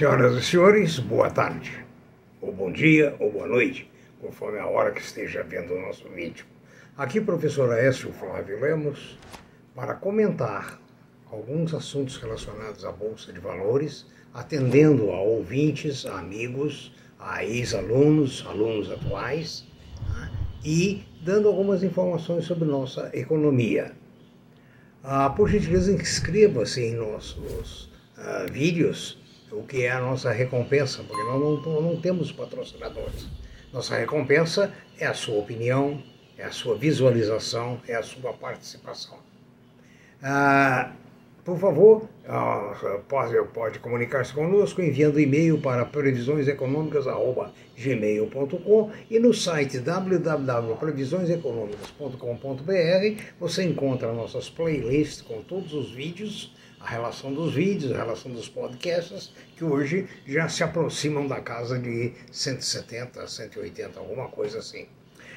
Senhoras e senhores, boa tarde, ou bom dia, ou boa noite, conforme a hora que esteja vendo o nosso vídeo. Aqui, professor Aécio Flávio Lemos, para comentar alguns assuntos relacionados à Bolsa de Valores, atendendo a ouvintes, a amigos, a ex-alunos, alunos atuais, né, e dando algumas informações sobre nossa economia. Ah, por gentileza, inscreva-se em nossos ah, vídeos o que é a nossa recompensa, porque nós não, não temos patrocinadores. Nossa recompensa é a sua opinião, é a sua visualização, é a sua participação. Ah, por favor, ah, pode, pode comunicar-se conosco enviando e-mail para previsioneseconômicas.gmail.com e no site www.previsioneseconômicas.com.br você encontra nossas playlists com todos os vídeos a relação dos vídeos, a relação dos podcasts, que hoje já se aproximam da casa de 170, 180, alguma coisa assim.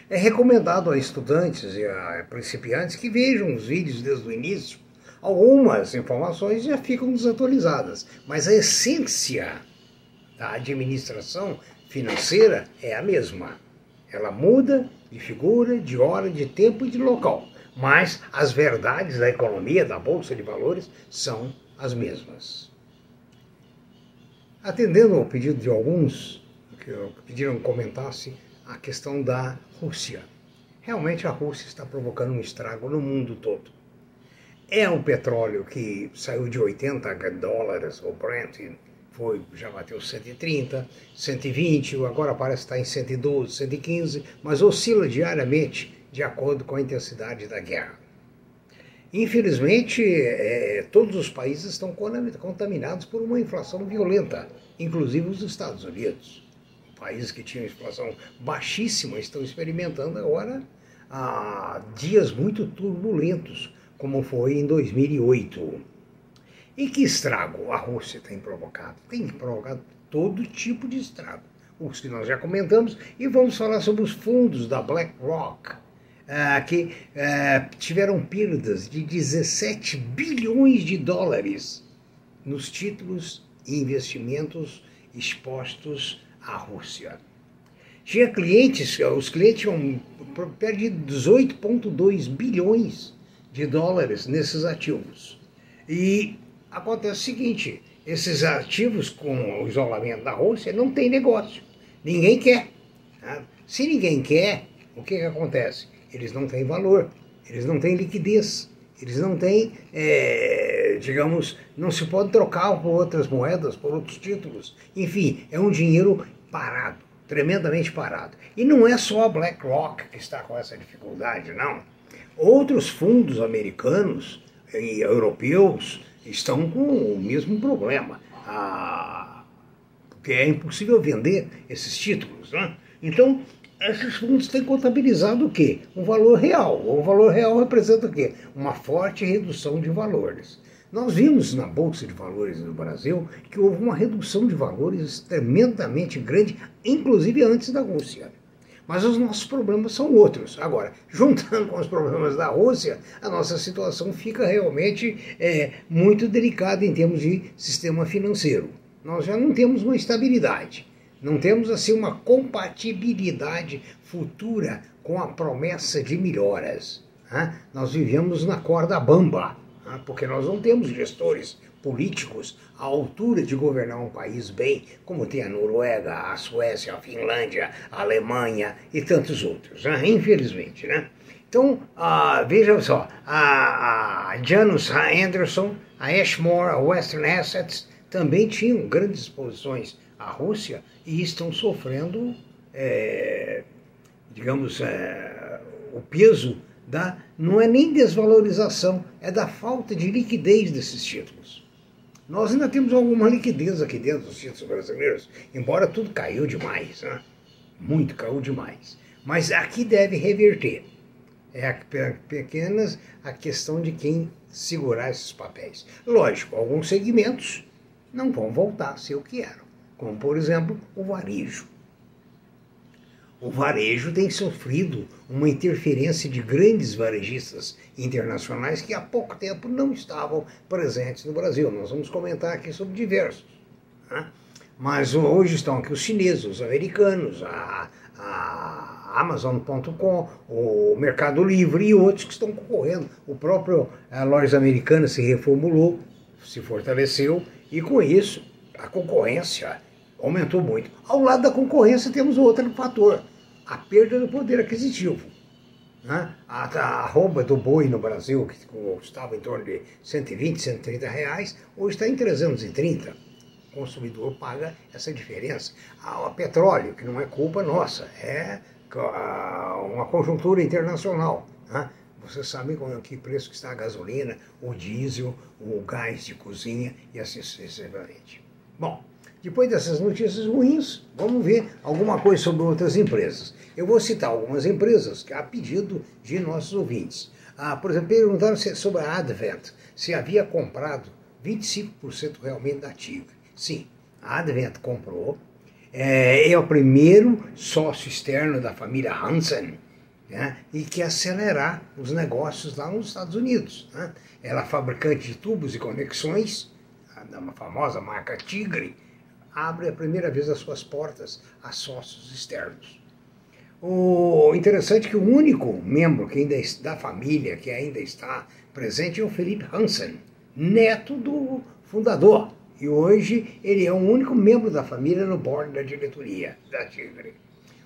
É recomendado a estudantes e a principiantes que vejam os vídeos desde o início. Algumas informações já ficam desatualizadas, mas a essência da administração financeira é a mesma. Ela muda de figura, de hora, de tempo e de local mas as verdades da economia, da Bolsa de Valores, são as mesmas. Atendendo ao pedido de alguns que pediram que comentasse a questão da Rússia. Realmente a Rússia está provocando um estrago no mundo todo. É um petróleo que saiu de 80 dólares, o Brent foi, já bateu 130, 120, agora parece estar em 112, 115, mas oscila diariamente de acordo com a intensidade da guerra. Infelizmente, é, todos os países estão contaminados por uma inflação violenta, inclusive os Estados Unidos. Países que tinham inflação baixíssima estão experimentando agora ah, dias muito turbulentos, como foi em 2008. E que estrago a Rússia tem provocado? Tem provocado todo tipo de estrago, os que nós já comentamos, e vamos falar sobre os fundos da BlackRock ah, que ah, tiveram perdas de 17 bilhões de dólares nos títulos e investimentos expostos à Rússia. Tinha clientes, os clientes tinham perdido 18,2 bilhões de dólares nesses ativos. E acontece o seguinte: esses ativos com o isolamento da Rússia não tem negócio. Ninguém quer. Tá? Se ninguém quer, o que, que acontece? Eles não têm valor, eles não têm liquidez, eles não têm, é, digamos, não se pode trocar por outras moedas, por outros títulos. Enfim, é um dinheiro parado, tremendamente parado. E não é só a BlackRock que está com essa dificuldade, não. Outros fundos americanos e europeus estão com o mesmo problema. Ah, porque é impossível vender esses títulos. Né? Então, esses fundos têm contabilizado o quê? Um valor real. O valor real representa o quê? Uma forte redução de valores. Nós vimos na Bolsa de Valores do Brasil que houve uma redução de valores tremendamente grande, inclusive antes da Rússia. Mas os nossos problemas são outros. Agora, juntando com os problemas da Rússia, a nossa situação fica realmente é, muito delicada em termos de sistema financeiro. Nós já não temos uma estabilidade. Não temos assim uma compatibilidade futura com a promessa de melhoras. Né? Nós vivemos na corda bamba, né? porque nós não temos gestores políticos à altura de governar um país bem, como tem a Noruega, a Suécia, a Finlândia, a Alemanha e tantos outros, né? infelizmente. Né? Então, uh, veja só, a, a Janus Anderson, a Ashmore, a Western Assets também tinham grandes posições à Rússia e estão sofrendo, é, digamos, é, o peso da. não é nem desvalorização, é da falta de liquidez desses títulos. Nós ainda temos alguma liquidez aqui dentro dos títulos brasileiros, embora tudo caiu demais, né? muito caiu demais. Mas aqui deve reverter. É apenas a questão de quem segurar esses papéis. Lógico, alguns segmentos não vão voltar a ser o que eram como por exemplo o varejo. O varejo tem sofrido uma interferência de grandes varejistas internacionais que há pouco tempo não estavam presentes no Brasil. Nós vamos comentar aqui sobre diversos. Né? Mas hoje estão aqui os chineses, os americanos, a, a Amazon.com, o Mercado Livre e outros que estão concorrendo. O próprio a Lojas Americanas se reformulou, se fortaleceu e com isso a concorrência aumentou muito. Ao lado da concorrência temos outro fator, a perda do poder aquisitivo. Né? A, a arroba do boi no Brasil, que custava em torno de 120, 130 reais, hoje está em 330. O consumidor paga essa diferença. O petróleo, que não é culpa nossa, é uma conjuntura internacional. Né? Você sabe com que preço que está a gasolina, o diesel, o gás de cozinha e assim sucessivamente. Bom, depois dessas notícias ruins, vamos ver alguma coisa sobre outras empresas. Eu vou citar algumas empresas a pedido de nossos ouvintes. Ah, por exemplo, perguntaram sobre a Advent, se havia comprado 25% realmente da Tigre. Sim, a Advent comprou. É, é o primeiro sócio externo da família Hansen né, e quer acelerar os negócios lá nos Estados Unidos. Né? Ela é fabricante de tubos e conexões, da famosa marca Tigre, abre a primeira vez as suas portas a sócios externos. O interessante é que o único membro que ainda da família que ainda está presente é o Felipe Hansen, neto do fundador. E hoje ele é o único membro da família no board da diretoria da Tigre,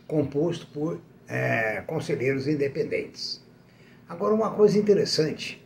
composto por é, conselheiros independentes. Agora, uma coisa interessante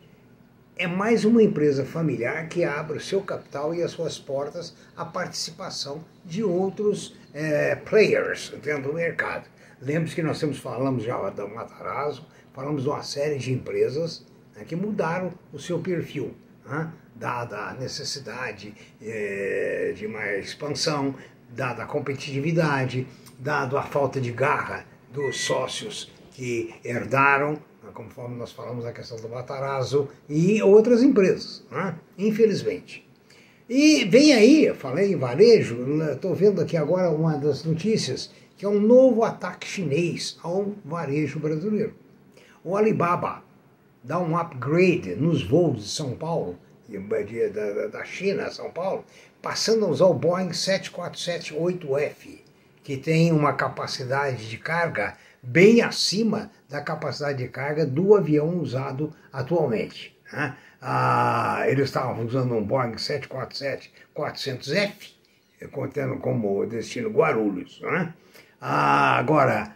é mais uma empresa familiar que abre o seu capital e as suas portas à participação de outros é, players dentro do mercado. Lembre-se que nós temos, falamos já da Matarazzo, falamos de uma série de empresas né, que mudaram o seu perfil, né, dada a necessidade é, de mais expansão, dada a competitividade, dado a falta de garra dos sócios que herdaram conforme nós falamos na questão do Matarazzo, e outras empresas, né? infelizmente. E vem aí, eu falei em varejo, estou vendo aqui agora uma das notícias, que é um novo ataque chinês ao varejo brasileiro. O Alibaba dá um upgrade nos voos de São Paulo, da, da China a São Paulo, passando a usar o Boeing 747-8F, que tem uma capacidade de carga bem acima da capacidade de carga do avião usado atualmente. Né? Ah, eles estavam usando um Boeing 747-400F, contendo como destino Guarulhos. Né? Ah, agora,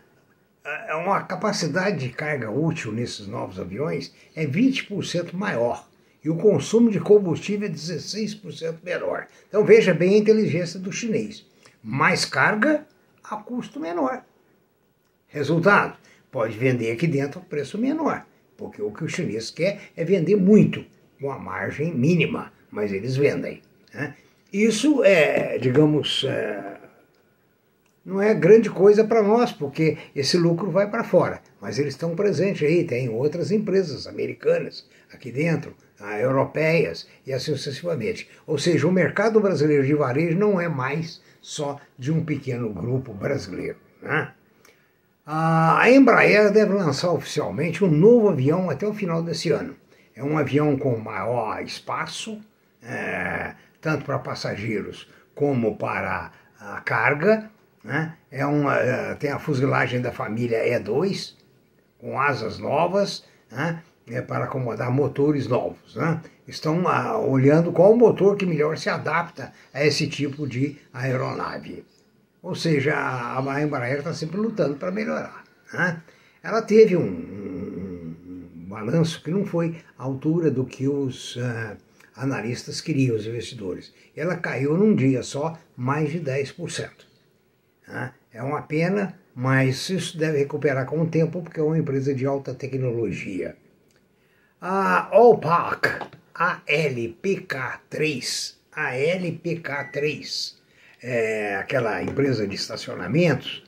é uma capacidade de carga útil nesses novos aviões é 20% maior e o consumo de combustível é 16% menor. Então veja bem a inteligência do chinês. Mais carga a custo menor. Resultado, pode vender aqui dentro a preço menor, porque o que o chinês quer é vender muito, com a margem mínima, mas eles vendem. Né? Isso é, digamos, é, não é grande coisa para nós, porque esse lucro vai para fora. Mas eles estão presentes aí, tem outras empresas americanas aqui dentro, ah, europeias e assim sucessivamente. Ou seja, o mercado brasileiro de varejo não é mais só de um pequeno grupo brasileiro. Né? A Embraer deve lançar oficialmente um novo avião até o final desse ano. É um avião com maior espaço, é, tanto para passageiros como para a carga. Né? É uma, é, tem a fuselagem da família E2, com asas novas, né? É para acomodar motores novos. Né? Estão ah, olhando qual o motor que melhor se adapta a esse tipo de aeronave. Ou seja, a, Embraer está sempre lutando para melhorar. Né? Ela teve um, um, um, balanço que não foi à altura do que os uh, analistas queriam, os investidores. Ela caiu num dia só mais de 10%. Né? É uma pena, mas isso deve recuperar com o tempo, porque é uma empresa de alta tecnologia. A Allpark, ALPK3, ALPK3, é, aquela empresa de estacionamentos,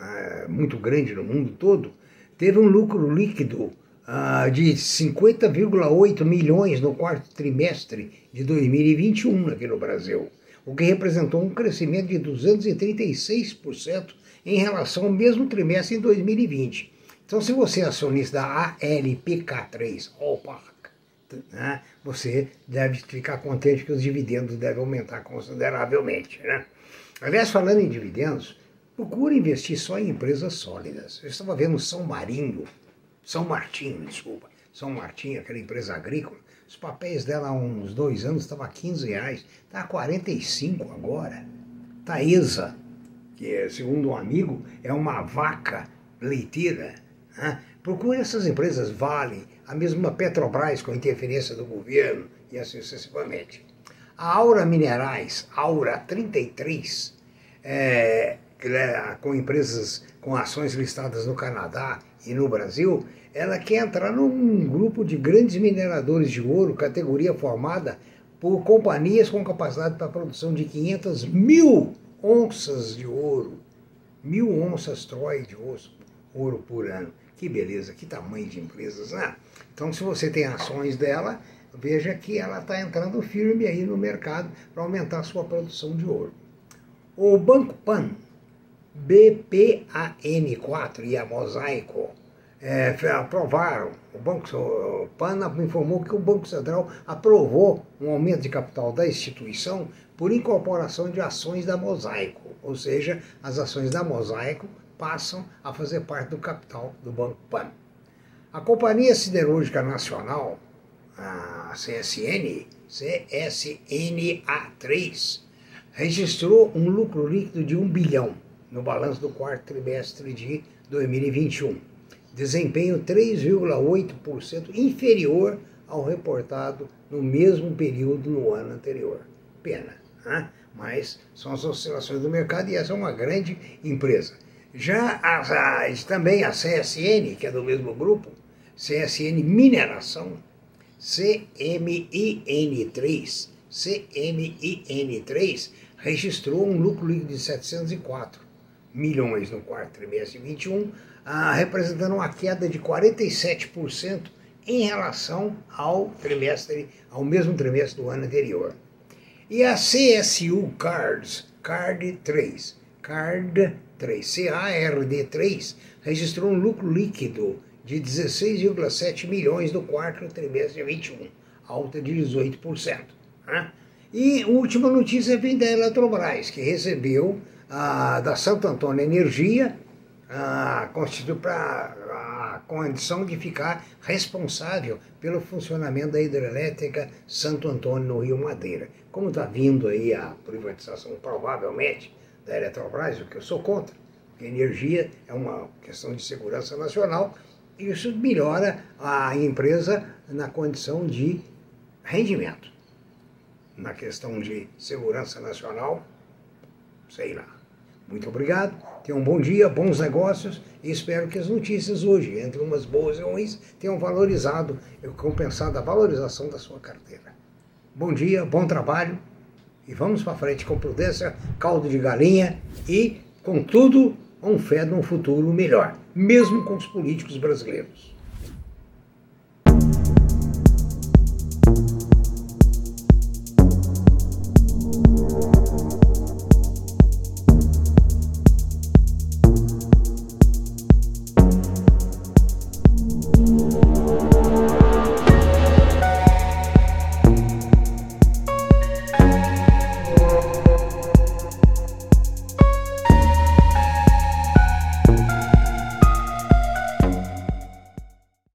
é, muito grande no mundo todo, teve um lucro líquido ah, de 50,8 milhões no quarto trimestre de 2021 aqui no Brasil, o que representou um crescimento de 236% em relação ao mesmo trimestre em 2020. Então, se você é acionista da ALPK3, Allpark, né, você deve ficar contente que os dividendos devem aumentar consideravelmente. Né? Aliás, falando em dividendos, procure investir só em empresas sólidas. Eu estava vendo São Marinho, São Martinho, desculpa, São Martinho, aquela empresa agrícola. Os papéis dela há uns dois anos estavam a 15 reais, está a 45 agora. Taesa, que segundo um amigo é uma vaca leiteira. Né? Procure essas empresas, Vale, a mesma Petrobras com interferência do governo e assim sucessivamente. A Aura Minerais, Aura 33, é, é, com empresas com ações listadas no Canadá e no Brasil, ela quer entrar num grupo de grandes mineradores de ouro, categoria formada por companhias com capacidade para a produção de 500 mil onças de ouro, mil onças Troy de osso, ouro por ano. Que beleza, que tamanho de empresas, né? Então, se você tem ações dela, veja que ela está entrando firme aí no mercado para aumentar a sua produção de ouro. O Banco Pan, BPAN4 e a Mosaico é, aprovaram, o Banco PAN informou que o Banco Central aprovou um aumento de capital da instituição por incorporação de ações da Mosaico, ou seja, as ações da Mosaico passam a fazer parte do capital do Banco PAN. A Companhia Siderúrgica Nacional, a CSN, CSNA3, registrou um lucro líquido de 1 bilhão no balanço do quarto trimestre de 2021, desempenho 3,8% inferior ao reportado no mesmo período no ano anterior. Pena, né? mas são as oscilações do mercado e essa é uma grande empresa. Já a, a, também a CSN, que é do mesmo grupo, CSN Mineração, CMIN3, CMIN3 registrou um lucro líquido de 704 milhões no quarto trimestre de 21, ah, representando uma queda de 47% em relação ao trimestre, ao mesmo trimestre do ano anterior. E a CSU Cards, Card 3, Card 3, CARD3, registrou um lucro líquido de 16,7 milhões no quarto trimestre de 21, alta de 18%. Né? E última notícia vem da Eletrobras, que recebeu da Santo Antônio Energia ah, para a condição de ficar responsável pelo funcionamento da hidrelétrica Santo Antônio no Rio Madeira. Como está vindo aí a privatização, provavelmente, da Eletrobras, o que eu sou contra, porque energia é uma questão de segurança nacional, e isso melhora a empresa na condição de rendimento. Na questão de segurança nacional, sei lá. Muito obrigado, tenham um bom dia, bons negócios e espero que as notícias hoje, entre umas boas e ruins, tenham valorizado, compensado a valorização da sua carteira. Bom dia, bom trabalho e vamos para frente com prudência, caldo de galinha e, com tudo, com fé num futuro melhor, mesmo com os políticos brasileiros.